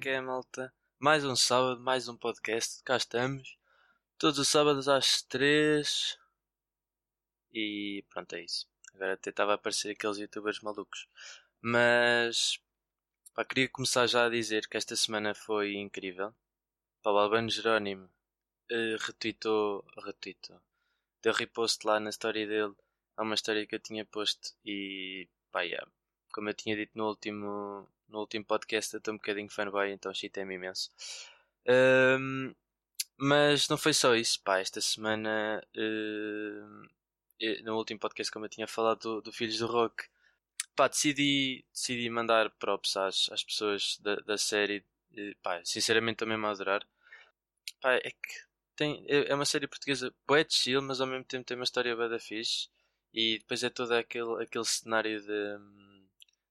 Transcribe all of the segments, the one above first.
que é, malta? Mais um sábado, mais um podcast. Cá estamos. Todos os sábados às três. E pronto, é isso. Agora até estava a aparecer aqueles youtubers malucos. Mas. Pá, queria começar já a dizer que esta semana foi incrível. Pá, o Albano Jerónimo uh, retweetou. Retweetou. Deu repost lá na história dele. Há uma história que eu tinha posto e. pá, yeah. Como eu tinha dito no último no último podcast eu estou um bocadinho fanboy, então chitei-me imenso. Um, mas não foi só isso, pá, esta semana uh, no último podcast como eu tinha falado do, do Filhos do Rock, pá, decidi, decidi mandar props às, às pessoas da, da série, e, pá, sinceramente também me adorar. Pá, é que tem, é, é uma série portuguesa boa de chill, mas ao mesmo tempo tem uma história bada fixe e depois é todo aquele, aquele cenário de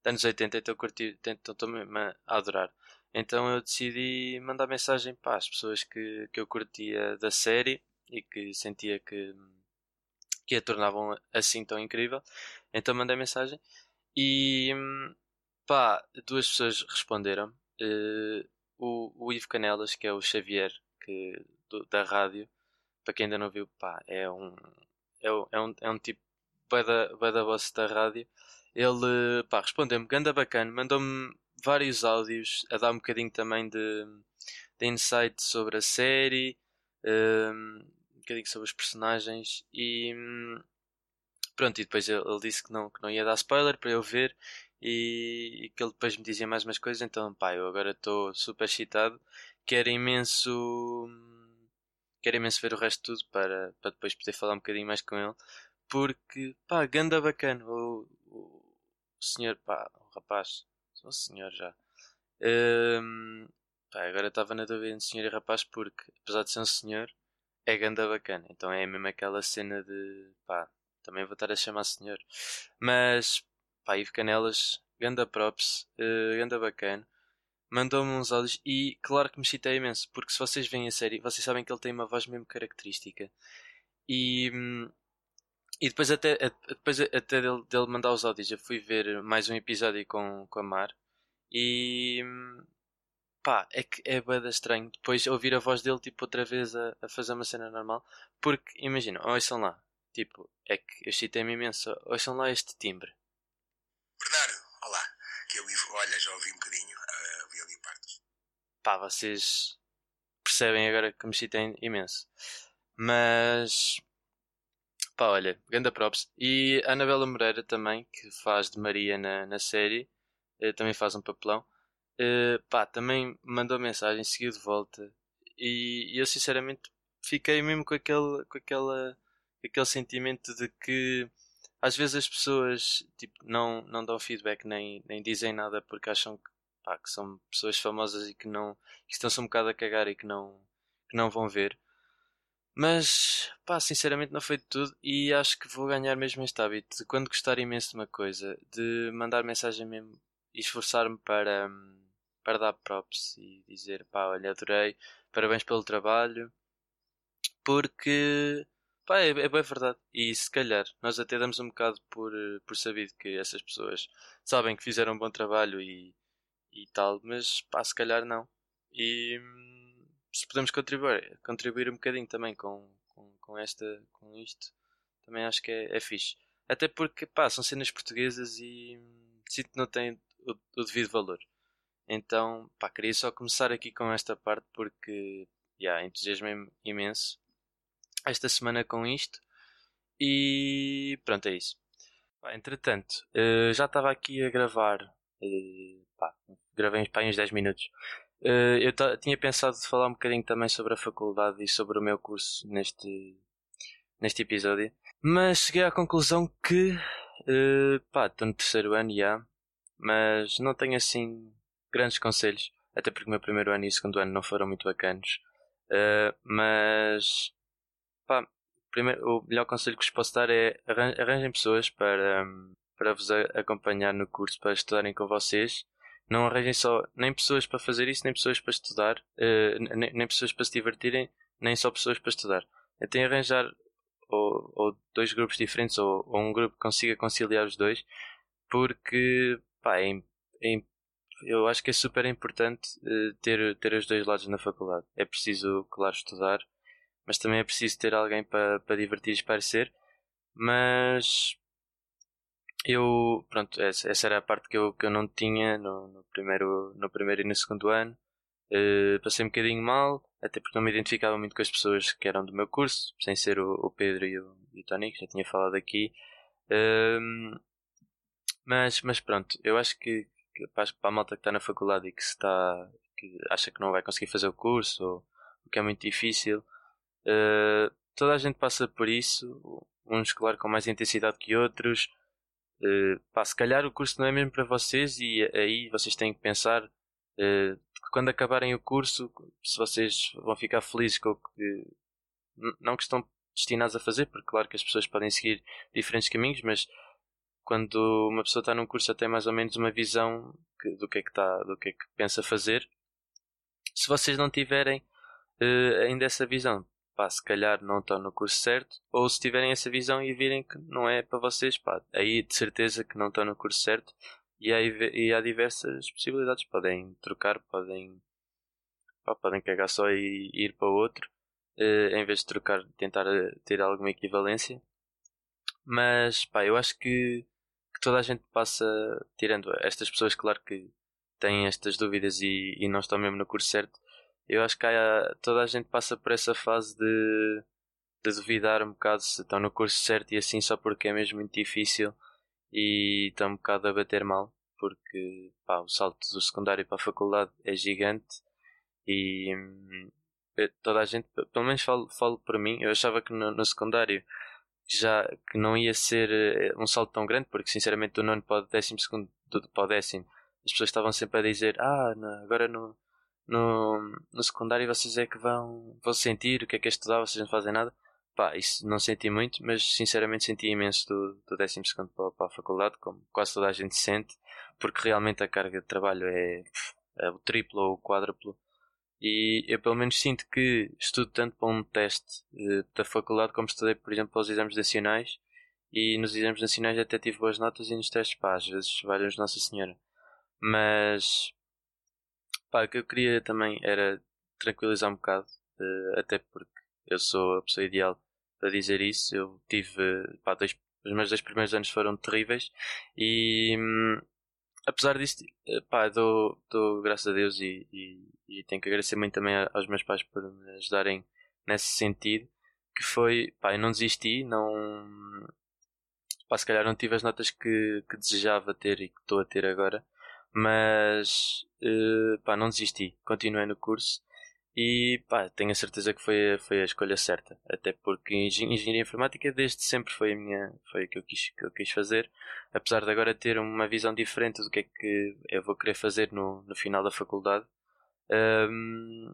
anos 80, então curti, estou mesmo a adorar. Então eu decidi mandar mensagem para as pessoas que, que eu curtia da série e que sentia que, que a tornavam assim tão incrível. Então mandei mensagem e pá, duas pessoas responderam. Uh, o, o Ivo Canelas, que é o Xavier que, do, da rádio, para quem ainda não viu, pá, é um, é, é um, é um tipo bada, bada boss da rádio ele pá, respondeu-me, ganda bacana, mandou-me vários áudios a dar um bocadinho também de, de insight sobre a série, um, um bocadinho sobre os personagens e pronto, e depois ele, ele, disse que não, que não ia dar spoiler para eu ver e, e que ele depois me dizia mais umas coisas, então pá, eu agora estou super excitado, quero imenso quero imenso ver o resto de tudo para, para depois poder falar um bocadinho mais com ele porque pá, ganda bacana o senhor, pá, o rapaz, um senhor já. Pá, agora estava na dúvida entre senhor e rapaz porque, apesar de ser um senhor, é ganda bacana. Então é mesmo aquela cena de, pá, também vou estar a chamar senhor. Mas, pá, Ivo Canelas, ganda props, uh, ganda bacana. Mandou-me uns áudios e claro que me citei imenso, porque se vocês veem a série, vocês sabem que ele tem uma voz mesmo característica. E, hum, e depois até, depois até dele, dele mandar os áudios, eu fui ver mais um episódio com, com a Mar e pá, é que é bada estranho depois ouvir a voz dele tipo outra vez a, a fazer uma cena normal. Porque imagina, ouçam lá, tipo, é que eu citei-me imenso, ouçam lá este timbre. Bernardo, olá, que eu olha, já ouvi um bocadinho, uh, vi ali partes. Pá, vocês percebem agora que me citei imenso. Mas Pá, olha, ganda props. E a Anabela Moreira também, que faz de Maria na, na série, eh, também faz um papelão. Eh, pá, também mandou mensagem, seguiu de volta. E, e eu sinceramente fiquei mesmo com aquele, com aquela, aquele sentimento de que às vezes as pessoas tipo, não, não dão feedback nem, nem dizem nada porque acham que, pá, que são pessoas famosas e que não que estão-se um bocado a cagar e que não, que não vão ver. Mas, pá, sinceramente não foi de tudo e acho que vou ganhar mesmo este hábito de quando gostar imenso de uma coisa, de mandar mensagem mesmo e esforçar-me para, para dar props e dizer, pá, olha, adorei, parabéns pelo trabalho, porque, pá, é, é bem verdade. E se calhar, nós até damos um bocado por, por sabido que essas pessoas sabem que fizeram um bom trabalho e, e tal, mas, pá, se calhar não. E se podemos contribuir, contribuir um bocadinho também com, com, com, esta, com isto, também acho que é, é fixe. Até porque, pá, são cenas portuguesas e sinto que não tem o, o, devido valor. Então, pá, queria só começar aqui com esta parte porque, já, yeah, entusiasmei-me imenso esta semana com isto. E pronto, é isso. Pá, entretanto, uh, já estava aqui a gravar, uh, pá, gravei uns 10 minutos eu tinha pensado falar um bocadinho também sobre a faculdade e sobre o meu curso neste, neste episódio, mas cheguei à conclusão que uh, pá, estou no terceiro ano já, mas não tenho assim grandes conselhos, até porque o meu primeiro ano e o segundo ano não foram muito bacanos. Uh, mas pá, primeiro, o melhor conselho que vos posso dar é arranjem pessoas para, para vos acompanhar no curso, para estudarem com vocês não arranjem só nem pessoas para fazer isso, nem pessoas para estudar, uh, nem, nem, pessoas para se divertirem, nem só pessoas para estudar. Então arranjar ou, ou dois grupos diferentes ou, ou, um grupo que consiga conciliar os dois, porque pá, é, é, eu acho que é super importante uh, ter, ter os dois lados na faculdade. É preciso, claro, estudar, mas também é preciso ter alguém para pa divertir e esparecer. Mas eu, pronto, essa, essa, era a parte que eu, que eu não tinha no, no primeiro, no primeiro e no segundo ano. Uh, passei um bocadinho mal, até porque não me identificava muito com as pessoas que eram do meu curso, sem ser o, o Pedro e o, e o Tony, que já tinha falado aqui. Uh, mas, mas pronto, eu acho que, que para a malta que está na faculdade e que está que acha que não vai conseguir fazer o curso ou que é muito difícil, uh, toda a gente passa por isso, uns claro com mais intensidade que outros. Uh, pá, se calhar o curso não é mesmo para vocês e aí vocês têm que pensar uh, que quando acabarem o curso, se vocês vão ficar felizes com o que não que estão destinados a fazer, porque claro que as pessoas podem seguir diferentes caminhos, mas quando uma pessoa está num curso tem mais ou menos uma visão que, do que é que está, do que é que pensa fazer. Se vocês não tiverem uh, ainda essa visão, pá, se calhar não estão no curso certo, ou se tiverem essa visão e virem que não é para vocês, pá, aí de certeza que não estão no curso certo e há, e há diversas possibilidades. Podem trocar, podem, pá, podem cagar só e ir para outro, uh, em vez de trocar, tentar eh, ter alguma equivalência. Mas, pá, eu acho que, que toda a gente passa, tirando estas pessoas, claro que têm estas dúvidas e, e não estão mesmo no curso certo, eu acho que há, toda a gente passa por essa fase de, de duvidar um bocado se estão no curso certo e assim só porque é mesmo muito difícil e estão um bocado a bater mal porque pá, o salto do secundário para a faculdade é gigante e hum, toda a gente, pelo menos falo, falo para mim, eu achava que no, no secundário já que não ia ser eh, um salto tão grande, porque sinceramente do nono para o décimo segundo para o décimo as pessoas estavam sempre a dizer ah, não, agora no, no, no secundário vocês é que vão, vão sentir o que é que é estudar, vocês não fazem nada. Pá, isso não senti muito, mas sinceramente senti imenso do, do 12 para, para a faculdade, como quase toda a gente sente, porque realmente a carga de trabalho é, é o triplo ou o quádruplo. E eu pelo menos sinto que estudo tanto para um teste eh, da faculdade como estudei, por exemplo, para os exames nacionais. E nos exames nacionais até tive boas notas e nos testes, pá, às vezes valhamos Nossa Senhora. Mas Pá, o que eu queria também era tranquilizar um bocado, uh, até porque eu sou a pessoa ideal para dizer isso. Eu tive, pá, dois, os meus dois primeiros anos foram terríveis e, hum, apesar disso, eh, pá, dou, dou graças a Deus e, e, e, tenho que agradecer muito também aos meus pais por me ajudarem nesse sentido, que foi, pá, eu não desisti, não, pá, se calhar não tive as notas que, que desejava ter e que estou a ter agora, mas uh, pá, não desisti, continuei no curso e pá, tenho a certeza que foi, foi a escolha certa, até porque engenharia informática desde sempre foi a minha, foi o que eu quis, que eu quis fazer, apesar de agora ter uma visão diferente do que é que eu vou querer fazer no, no final da faculdade. Um,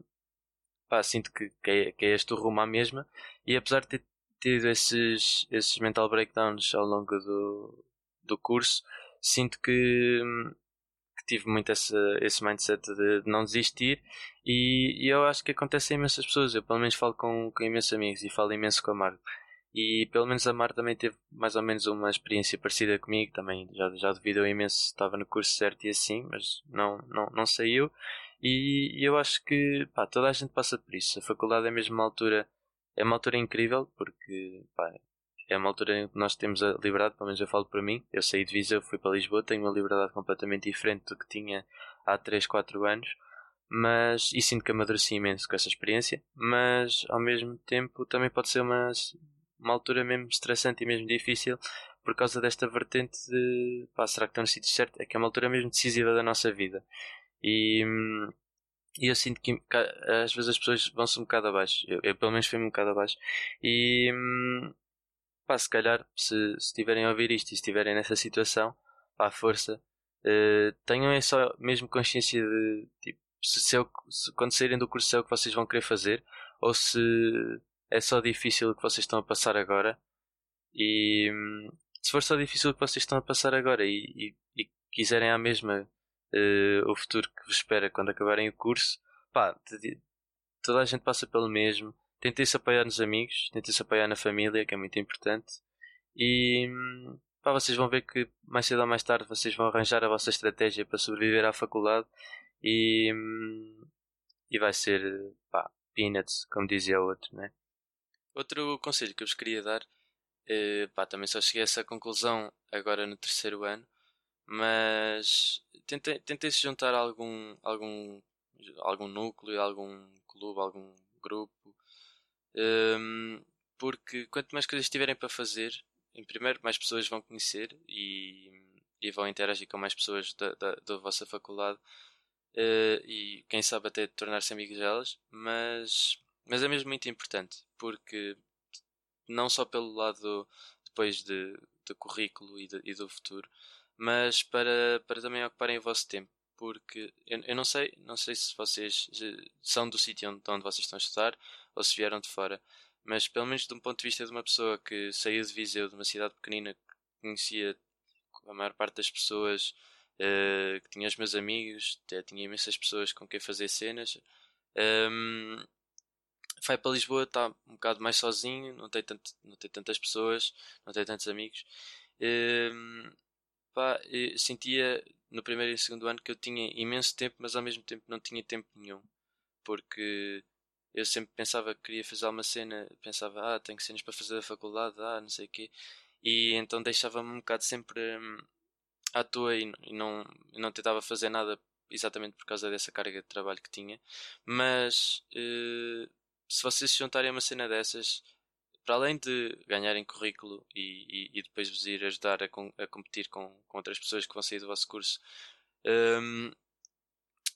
pá, sinto que, que, é, que é este o rumo à mesma. E apesar de ter tido esses, esses mental breakdowns ao longo do, do curso, sinto que tive muito esse, esse mindset de, de não desistir e, e, eu acho que acontece a imensas pessoas. Eu pelo menos falo com, com imensos amigos e falo imenso com a Mar. E pelo menos a Mar também teve mais ou menos uma experiência parecida comigo. Também já, já duvidou imenso, estava no curso certo e assim, mas não, não, não saiu. E, e eu acho que pá, toda a gente passa por isso. A faculdade é mesmo uma altura, é uma altura incrível porque pá, é uma altura em que nós temos a liberdade, pelo menos eu falo para mim. Eu saí de Viseu, fui para Lisboa, tenho uma liberdade completamente diferente do que tinha há 3, 4 anos. Mas, e sinto que amadureci imenso com essa experiência, mas ao mesmo tempo também pode ser uma, uma altura mesmo estressante e mesmo difícil por causa desta vertente de pá, será que estou no sítio certo? É que é uma altura mesmo decisiva da nossa vida. E, e eu sinto que às vezes as pessoas vão-se um bocado abaixo. Eu, eu pelo menos fui um bocado abaixo. E, pá, se calhar, se estiverem a ouvir isto e estiverem nessa situação, pá, força, uh, tenham é só mesmo consciência de, tipo, se, se, eu, se quando saírem do curso é o que vocês vão querer fazer, ou se é só difícil o que vocês estão a passar agora, e se for só difícil o que vocês estão a passar agora e, e, e quiserem a mesma uh, o futuro que vos espera quando acabarem o curso, pá, toda a gente passa pelo mesmo, Tentem se apoiar nos amigos, tentem se apoiar na família, que é muito importante. E pá, vocês vão ver que mais cedo ou mais tarde vocês vão arranjar a vossa estratégia para sobreviver à faculdade e, hum, e vai ser pá, peanuts, como dizia o outro, né? Outro conselho que eu vos queria dar, eh, pá, também só cheguei a essa conclusão agora no terceiro ano, mas tentei, tentei se juntar a algum, algum, algum núcleo, algum clube, algum grupo, um, porque quanto mais coisas tiverem para fazer, em primeiro, mais pessoas vão conhecer e, e vão interagir com mais pessoas da, da, da vossa faculdade uh, e quem sabe até tornar-se amigos delas, mas, mas é mesmo muito importante porque não só pelo lado depois de, de currículo e, de, e do futuro, mas para, para também ocuparem o vosso tempo. Porque eu, eu não sei, não sei se vocês são do sítio onde, onde vocês estão a estudar ou se vieram de fora, mas pelo menos de um ponto de vista de uma pessoa que saiu de Viseu, de uma cidade pequenina, que conhecia a maior parte das pessoas, uh, que tinha os meus amigos, tinha imensas pessoas com quem fazer cenas. Um, ehm, vai para Lisboa, está um bocado mais sozinho, não tem, tanto, não tem tantas pessoas, não tem tantos amigos. Um, ehm, pá, sentia no primeiro e segundo ano que eu tinha imenso tempo, mas ao mesmo tempo não tinha tempo nenhum. Porque eu sempre pensava que queria fazer uma cena, pensava, ah, tenho cenas para fazer da faculdade, ah, não sei o quê. E então deixava-me um bocado sempre hum, à toa e, não, não tentava fazer nada exatamente por causa dessa carga de trabalho que tinha. Mas uh, se vocês se juntarem a uma cena dessas, para além de ganharem currículo e, e, e depois vos ir ajudar a, com, a competir com, com, outras pessoas que vão sair do vosso curso, um,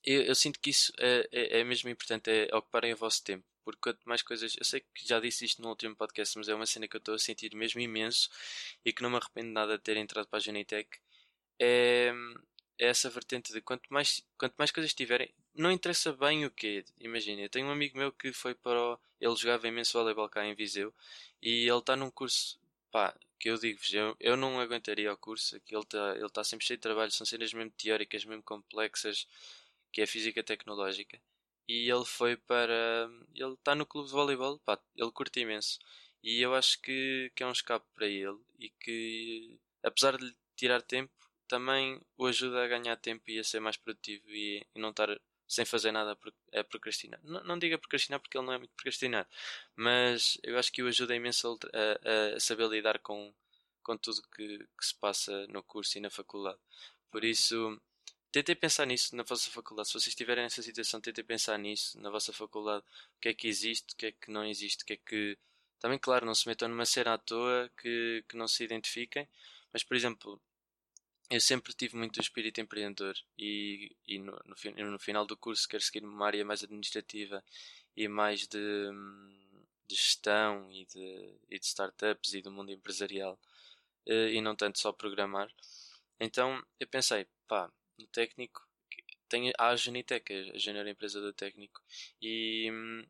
eu, eu, sinto que isso é, é, é, mesmo importante, é ocuparem o vosso tempo. Porque quanto mais coisas. Eu sei que já disse isto no último podcast, mas é uma cena que eu estou a sentir mesmo imenso e que não me arrependo nada de ter entrado para a Genitec. É, é essa vertente de quanto mais, quanto mais coisas tiverem, não interessa bem o que Imagina, eu tenho um amigo meu que foi para o, Ele jogava imenso voleibol cá em Viseu e ele está num curso. Pá, que eu digo-vos, eu, eu não aguentaria o curso. Que ele está ele tá sempre cheio de trabalho, são cenas mesmo teóricas, mesmo complexas, que é física tecnológica. E ele foi para. Ele está no clube de voleibol, pá, ele curte imenso. E eu acho que, que é um escape para ele e que, apesar de lhe tirar tempo, também o ajuda a ganhar tempo e a ser mais produtivo e, e não estar sem fazer nada a procrastinar. Não, não diga procrastinar porque ele não é muito procrastinar, mas eu acho que o ajuda imenso a, a, a saber lidar com, com tudo que, que se passa no curso e na faculdade. Por isso, tentem pensar nisso na vossa faculdade. Se vocês estiverem nessa situação, tentem pensar nisso na vossa faculdade. O que é que existe, o que é que não existe, o que é que. Também, claro, não se metam numa cena à toa que, que não se identifiquem. Mas, por exemplo, eu sempre tive muito espírito empreendedor e, e no, no, no, final do curso quero seguir uma área mais administrativa e mais de, de gestão e de, e de, startups e do mundo empresarial eh, e não tanto só programar. Então eu pensei, pá, no técnico tem a Genitec, a Junior Empresa do Técnico, e hum,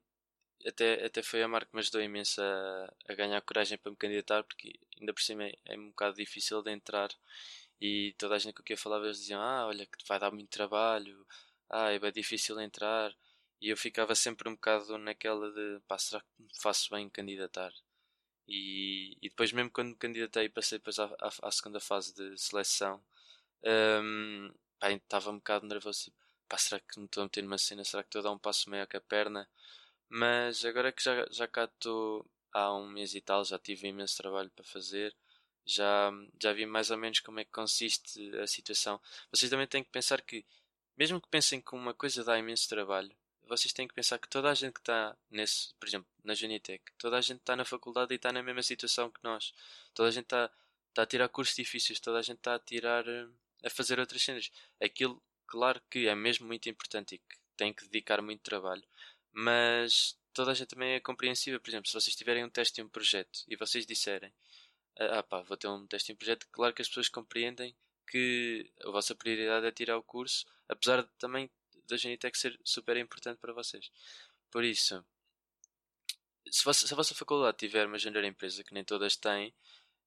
até, até foi a marca que me ajudou imenso a, a ganhar coragem para me candidatar, porque ainda por cima é, é um bocado difícil de entrar e toda a gente com quem eu falava eles diziam ah olha que vai dar muito trabalho ah é bem difícil entrar e eu ficava sempre um bocado naquela de pá, será que me faço bem candidatar? E, e depois mesmo quando me candidatei passei depois à, à, à, segunda fase de seleção um, pá, estava um bocado nervoso pá, será que me estou a meter numa cena será que estou a dar um passo maior que a perna mas agora que já, já cá estou há um mês e tal já tive imenso trabalho para fazer já, já vi mais ou menos como é que consiste a situação. Vocês também têm que pensar que, mesmo que pensem que uma coisa dá imenso trabalho, vocês têm que pensar que toda a gente que está nesse, por exemplo, na Genitec, toda a gente está na faculdade e está na mesma situação que nós. Toda a gente está, está a tirar cursos difíceis, toda a gente está a tirar, eh, a fazer outras cenas. Aquilo, claro que é mesmo muito importante e que tem que dedicar muito trabalho, mas toda a gente também é compreensível. Por exemplo, se vocês tiverem um teste e um projeto e vocês disserem ah pá, vou ter um teste em projeto, claro que as pessoas compreendem que a vossa prioridade é tirar o curso, apesar de também da Genitec ser super importante para vocês. Por isso, se, se a vossa faculdade tiver uma género empresa, que nem todas têm,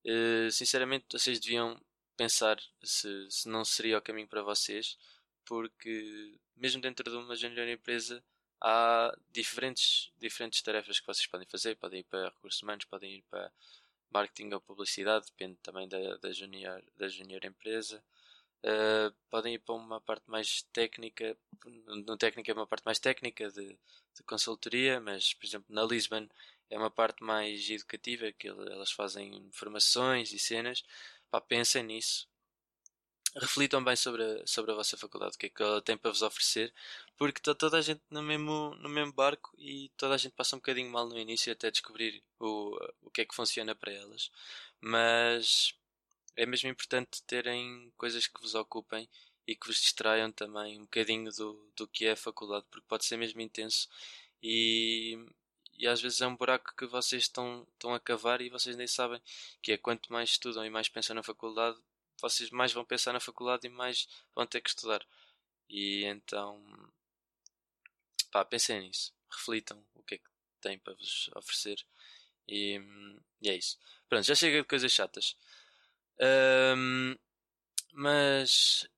eh, sinceramente vocês deviam pensar se, se não seria o caminho para vocês, porque mesmo dentro de uma género empresa há diferentes, diferentes tarefas que vocês podem fazer, podem ir para recursos humanos, podem ir para marketing ou publicidade, depende também da, da, junior, da junior empresa. Uh, podem ir para uma parte mais técnica, no técnico é uma parte mais técnica de, de consultoria, mas por exemplo na Lisbon é uma parte mais educativa, que elas fazem formações e cenas. Pá, pensem nisso. Reflitam bem sobre a, sobre a vossa faculdade, o que é que ela tem para vos oferecer, porque está toda a gente no mesmo, no mesmo barco e toda a gente passa um bocadinho mal no início até descobrir o, o que é que funciona para elas. Mas é mesmo importante terem coisas que vos ocupem e que vos distraiam também um bocadinho do, do que é a faculdade, porque pode ser mesmo intenso e e às vezes é um buraco que vocês estão, estão a cavar e vocês nem sabem que é quanto mais estudam e mais pensam na faculdade, vocês mais vão pensar na faculdade e mais vão ter que estudar. E então, pá, pensem nisso, reflitam o que é que têm para vos oferecer e, e é isso. Pronto, já chega de coisas chatas. Um, mas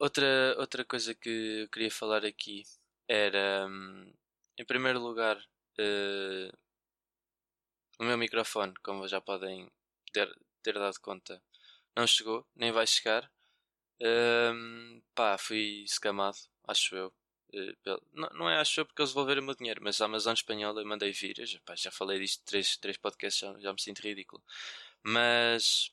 outra, outra coisa que eu queria falar aqui era, um, em primeiro lugar, Uh, o meu microfone, como já podem ter, ter dado conta, não chegou, nem vai chegar. Uh, pá, fui escamado, acho eu. Uh, não, não é acho eu porque eles devolveram o meu dinheiro, mas a Amazon espanhola eu mandei vir. Eu já, pá, já falei disto três, três podcasts, já, já me sinto ridículo. Mas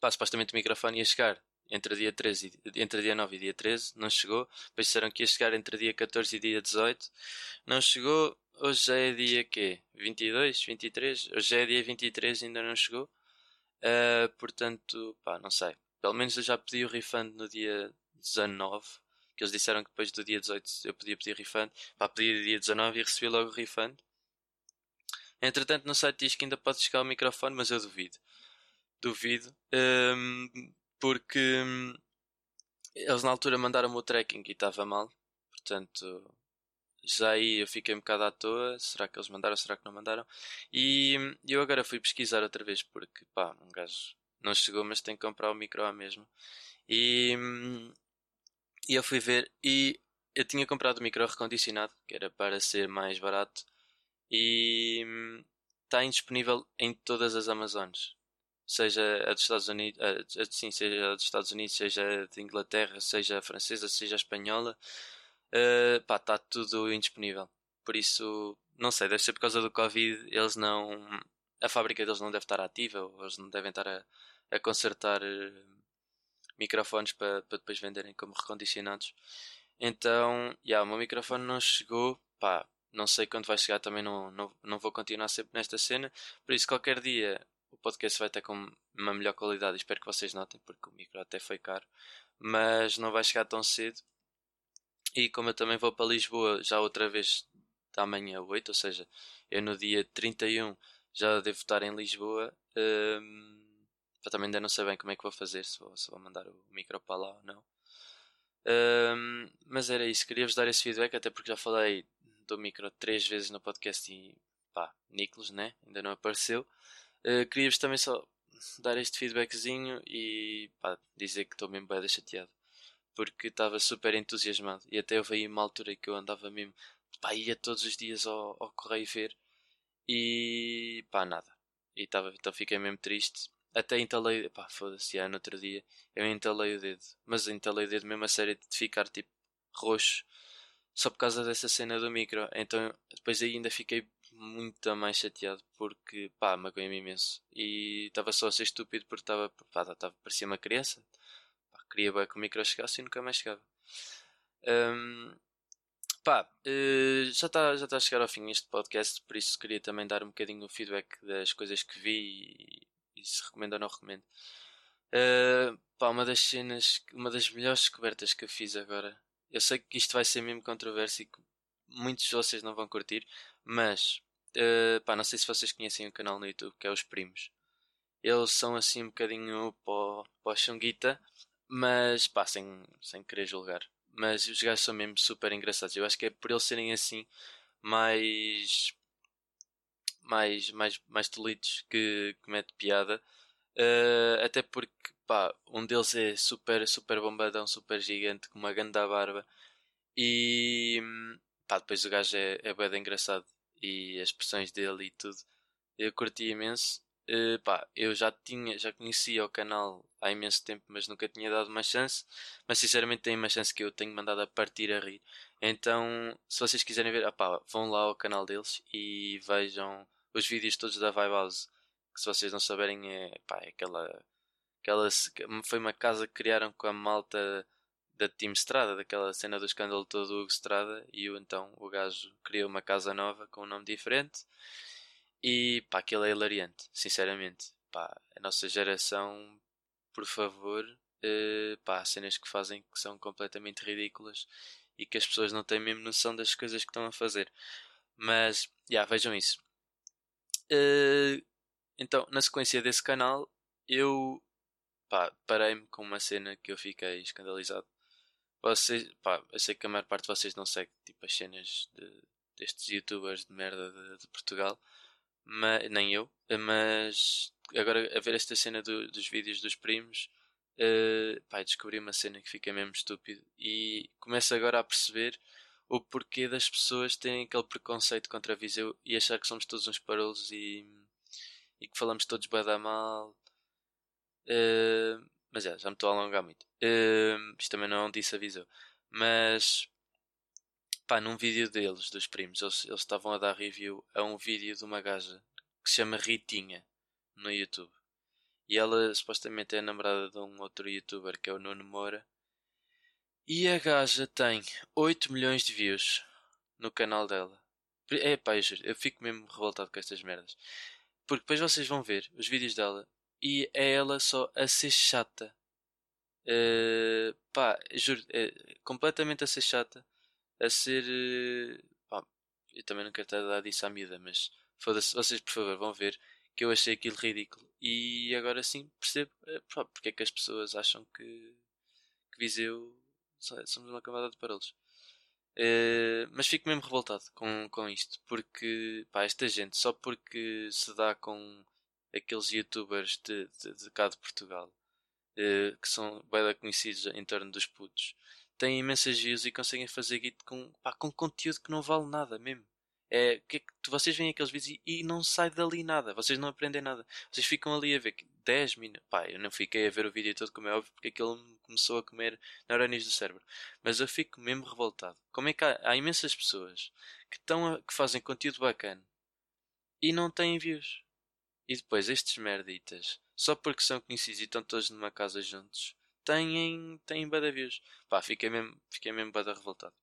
pá, supostamente o microfone ia chegar entre dia 13 e, entre dia 9 e dia 13, não chegou. Depois disseram que ia chegar entre dia 14 e dia 18, não chegou. Hoje já é dia quê? 22, 23? Hoje já é dia 23 ainda não chegou. Uh, portanto, pá, não sei. Pelo menos eu já pedi o refund no dia 19. Que eles disseram que depois do dia 18 eu podia pedir refund. Pá, pedi dia 19 e recebi logo o refund. Entretanto, no site diz que ainda pode chegar o microfone, mas eu duvido. Duvido. Um, porque hum, eles na altura mandaram-me o tracking e estava mal. Portanto, já aí eu fiquei um bocado à toa. Será que eles mandaram? Será que não mandaram? E eu agora fui pesquisar outra vez porque, pá, um gajo não chegou, mas tem que comprar o micro à mesma. E, e eu fui ver e eu tinha comprado o micro recondicionado, que era para ser mais barato, e está indisponível em todas as Amazonas. Seja a dos Estados Unidos, a, sim, seja a dos Estados Unidos, seja de Inglaterra, seja a francesa, seja a espanhola, uh, pá, está tudo indisponível. Por isso, não sei, deve ser por causa do Covid, eles não. A fábrica deles não deve estar ativa, ou eles não devem estar a, a consertar uh, microfones para, para depois venderem como recondicionados. Então, yeah, o meu microfone não chegou, pá, não sei quando vai chegar, também não, não, não vou continuar sempre nesta cena. Por isso, qualquer dia o podcast vai ter com uma melhor qualidade. Espero que vocês notem, porque o micro até foi caro, mas não vai chegar tão cedo. E como eu também vou para Lisboa já outra vez da manhã 8, ou seja, eu no dia 31 já devo estar em Lisboa. Um, eu também ainda não sei bem como é que vou fazer, se vou, se vou mandar o micro para lá ou não. Um, mas era isso, queria-vos dar esse feedback, até porque já falei do micro três vezes no podcast e pá, Nicolas, né? Ainda não apareceu. Uh, queria-vos também só dar este feedbackzinho e pá, dizer que estou mesmo bem chateado porque estava super entusiasmado e até houve aí uma altura que eu andava mesmo, pá, ia todos os dias ao, ao correio ver e pá, nada. E tava, então fiquei mesmo triste. Até entalei, pá, foda-se, já no outro dia eu entalei o dedo, mas entalei o dedo mesmo a sério de ficar tipo roxo só por causa dessa cena do micro. Então depois aí ainda fiquei muito mais chateado porque pá, magoei-me imenso e estava só a ser estúpido porque estava, pá, tava, parecia uma criança queria bem que o micro chegasse e nunca mais chegava. Um, pá, uh, já está já tá a chegar ao fim este podcast, por isso queria também dar um bocadinho o feedback das coisas que vi e, e se recomendo ou não recomendo. Uh, pá, uma das cenas, uma das melhores descobertas que eu fiz agora. Eu sei que isto vai ser mesmo controverso e que muitos de vocês não vão curtir, mas uh, pá, não sei se vocês conhecem o canal no YouTube que é Os Primos. Eles são assim um bocadinho para o Xunguita, mas pá, sem, sem querer julgar. Mas os gajos são mesmo super engraçados. Eu acho que é por eles serem assim mais. mais, mais, mais tolitos que, que mete piada. Uh, até porque pá, um deles é super, super bombadão, super gigante, com uma grande barba. E pá, depois o gajo é, é bem engraçado. E as expressões dele e tudo. Eu curti imenso. Uh, pá, eu já tinha, já conhecia o canal há imenso tempo, mas nunca tinha dado uma chance. Mas sinceramente tem uma chance que eu tenho mandado a partir a rir. Então, se vocês quiserem ver, opá, vão lá ao canal deles e vejam os vídeos todos da Vibe House. Que se vocês não saberem é, pá, é aquela, aquela foi uma casa que criaram com a malta da Team Strada, daquela cena do escândalo todo do Hugo Strada, e o, então o gajo criou uma casa nova com um nome diferente. E pá, aquilo é hilariante, sinceramente. Pá, a nossa geração, por favor, uh, pá, há cenas que fazem que são completamente ridículas e que as pessoas não têm mesmo noção das coisas que estão a fazer. Mas, já, yeah, vejam isso. Uh, então, na sequência desse canal, eu parei-me com uma cena que eu fiquei escandalizado. Vocês, pá, eu sei que a maior parte de vocês não segue tipo, as cenas de, destes youtubers de merda de, de Portugal, mas, nem eu, mas agora a ver esta cena do, dos vídeos dos primos, uh, pá, descobri uma cena que fica mesmo estúpido e começo agora a perceber o porquê das pessoas terem aquele preconceito contra a Viseu e achar que somos todos uns parolos e, e que falamos todos bada mal. Uh, mas é, já me estou a alongar muito. Uh, isto também não disse a Viseu. Mas pá, num vídeo deles, dos primos, eles, estavam a dar review a um vídeo de uma gaja que se chama Ritinha no YouTube. E ela supostamente é namorada de um outro youtuber que é o Nuno Moura. E a gaja tem 8 milhões de views no canal dela. É pá, eu, juro, eu fico mesmo revoltado com estas merdas. Porque depois vocês vão ver os vídeos dela e é ela só a ser chata. Uh, pá, juro, é completamente a ser chata a ser. Eh, pá, eu também não quero estar a dar disso à miúda, mas foda-se, vocês por favor vão ver que eu achei aquilo ridículo. E agora sim percebo pá, porque é que as pessoas acham que, que Viseu somos uma camada de parolos. Uh, mas fico mesmo revoltado com, com isto, porque pá, esta gente, só porque se dá com aqueles youtubers de, de, de cá de Portugal, uh, que são bem conhecidos em torno dos putos, têm imensas views e conseguem fazer guito com, com conteúdo que não vale nada mesmo. É, que, é que vocês veem aqueles vídeos e, e, não sai dali nada, vocês não aprendem nada. Vocês ficam ali a ver 10 minutos. Pá, eu não fiquei a ver o vídeo todo, como é óbvio, porque aquilo começou a comer neurónios do cérebro. Mas eu fico mesmo revoltado. Como é que há, há imensas pessoas que, estão a, que fazem conteúdo bacana e não têm views? E depois estes merditas, só porque são conhecidos e estão todos numa casa juntos, têm, têm views. Pá, fiquei mesmo, fiquei mesmo bada revoltado.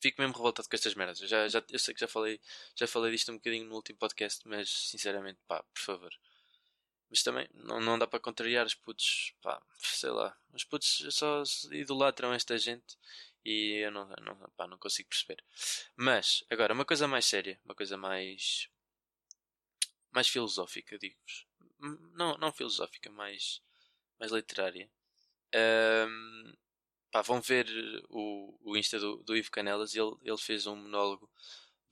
Fico mesmo revoltado com estas merdas. Eu, já, já, eu sei que já falei, já falei disto um bocadinho no último podcast, mas sinceramente, pá, por favor. Mas também não, não dá para contrariar os putos, pá, sei lá. Os putos só idolatram esta gente e eu não, não, pá, não consigo perceber. Mas, agora, uma coisa mais séria, uma coisa mais. Mais filosófica, digo-vos. Não, não filosófica, mais, mais literária. Um, pá, vão ver o, o Insta do, do Ivo Canelas ele, ele fez um monólogo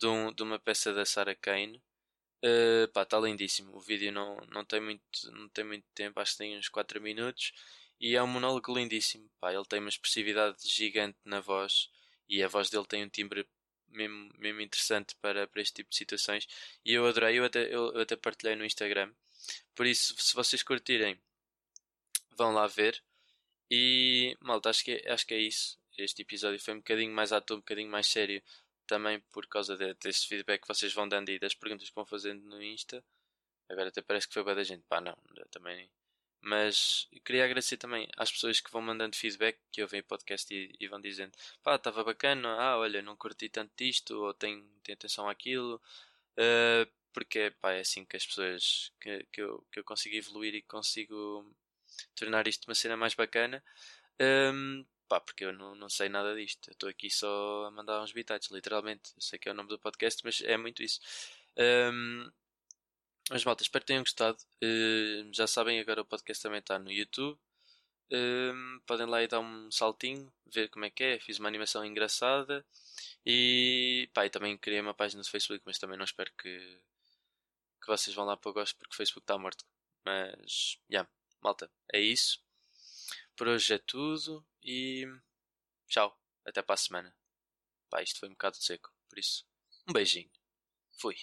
de, um, de uma peça da Sarah Kane. Uh, pá, está lindíssimo. O vídeo não, não, tem muito, não tem muito tempo, acho que tem uns 4 minutos. E é um monólogo lindíssimo. Pá, ele tem uma expressividade gigante na voz e a voz dele tem um timbre mesmo, mesmo interessante para, para este tipo de situações. E eu adorei, eu até, eu, eu até partilhei no Instagram. Por isso, se vocês curtirem, vão lá ver. E malta, acho que, acho que é isso. Este episódio foi um bocadinho mais ator, um bocadinho mais sério. Também por causa de, desse feedback que vocês vão dando e das perguntas que vão fazendo no Insta. Agora até parece que foi boa da gente. Pá, não, também. Mas queria agradecer também às pessoas que vão mandando feedback, que ouvem o podcast e, e vão dizendo: pá, estava bacana, ah, olha, não curti tanto disto, ou tenho, tenho atenção àquilo. Uh, porque pá, é assim que as pessoas que, que, eu, que eu consigo evoluir e consigo tornar isto uma cena mais bacana. Um, pá, porque eu não, não sei nada disto. Estou aqui só a mandar uns bitates, literalmente. Eu sei que é o nome do podcast, mas é muito isso. Um, mas malta, espero que tenham gostado. Uh, já sabem, agora o podcast também está no YouTube. Um, podem lá e dar um saltinho, ver como é que é. Fiz uma animação engraçada. E, pá, e também criei uma página no Facebook, mas também não espero que, que vocês vão lá para o gosto, porque o Facebook está morto. Mas, já. Yeah. Malta, é isso. Por hoje é tudo e tchau. Até para a semana. Pá, isto foi um bocado seco, por isso, um beijinho. Fui.